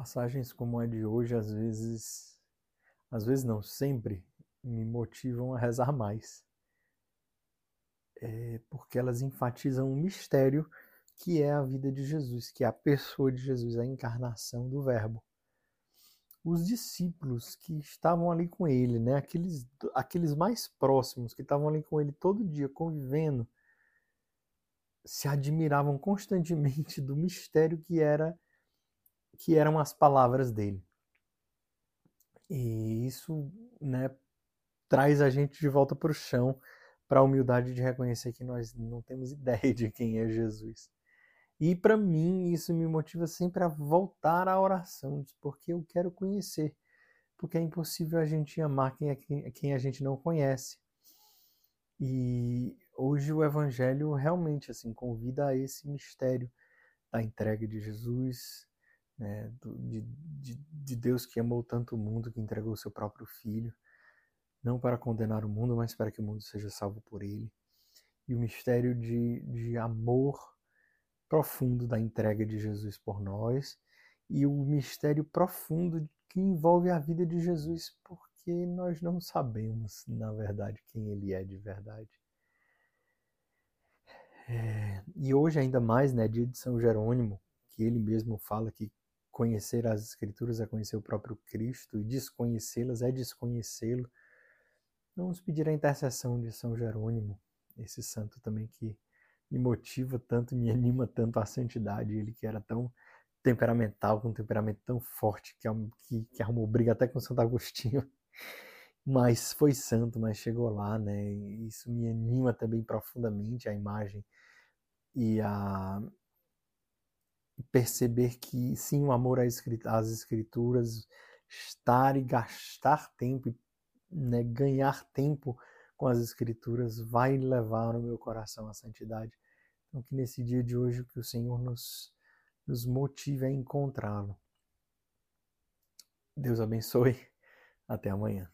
Passagens como a de hoje, às vezes, às vezes não, sempre me motivam a rezar mais. É porque elas enfatizam um mistério que é a vida de Jesus, que é a pessoa de Jesus, a encarnação do Verbo. Os discípulos que estavam ali com ele, né, aqueles, aqueles mais próximos que estavam ali com ele todo dia, convivendo, se admiravam constantemente do mistério que era que eram as palavras dele. E isso, né, traz a gente de volta para o chão, para a humildade de reconhecer que nós não temos ideia de quem é Jesus. E para mim isso me motiva sempre a voltar à oração, porque eu quero conhecer, porque é impossível a gente amar quem, é, quem a gente não conhece. E hoje o evangelho realmente assim convida a esse mistério da entrega de Jesus, né, de, de, de Deus que amou tanto o mundo que entregou o seu próprio filho, não para condenar o mundo, mas para que o mundo seja salvo por ele. E o mistério de, de amor profundo da entrega de Jesus por nós e o mistério profundo que envolve a vida de Jesus, porque nós não sabemos, na verdade, quem ele é de verdade. É, e hoje, ainda mais, né, dia de São Jerônimo, que ele mesmo fala que Conhecer as Escrituras é conhecer o próprio Cristo e desconhecê-las é desconhecê-lo. Vamos pedir a intercessão de São Jerônimo, esse santo também que me motiva tanto, me anima tanto à santidade. Ele que era tão temperamental, com um temperamento tão forte, que, que, que arrumou briga até com Santo Agostinho. Mas foi santo, mas chegou lá, né? Isso me anima também profundamente a imagem e a, perceber que sim, o amor às escrituras, estar e gastar tempo, né, ganhar tempo com as escrituras vai levar o meu coração à santidade. Então que nesse dia de hoje que o Senhor nos, nos motive a encontrá-lo. Deus abençoe. Até amanhã.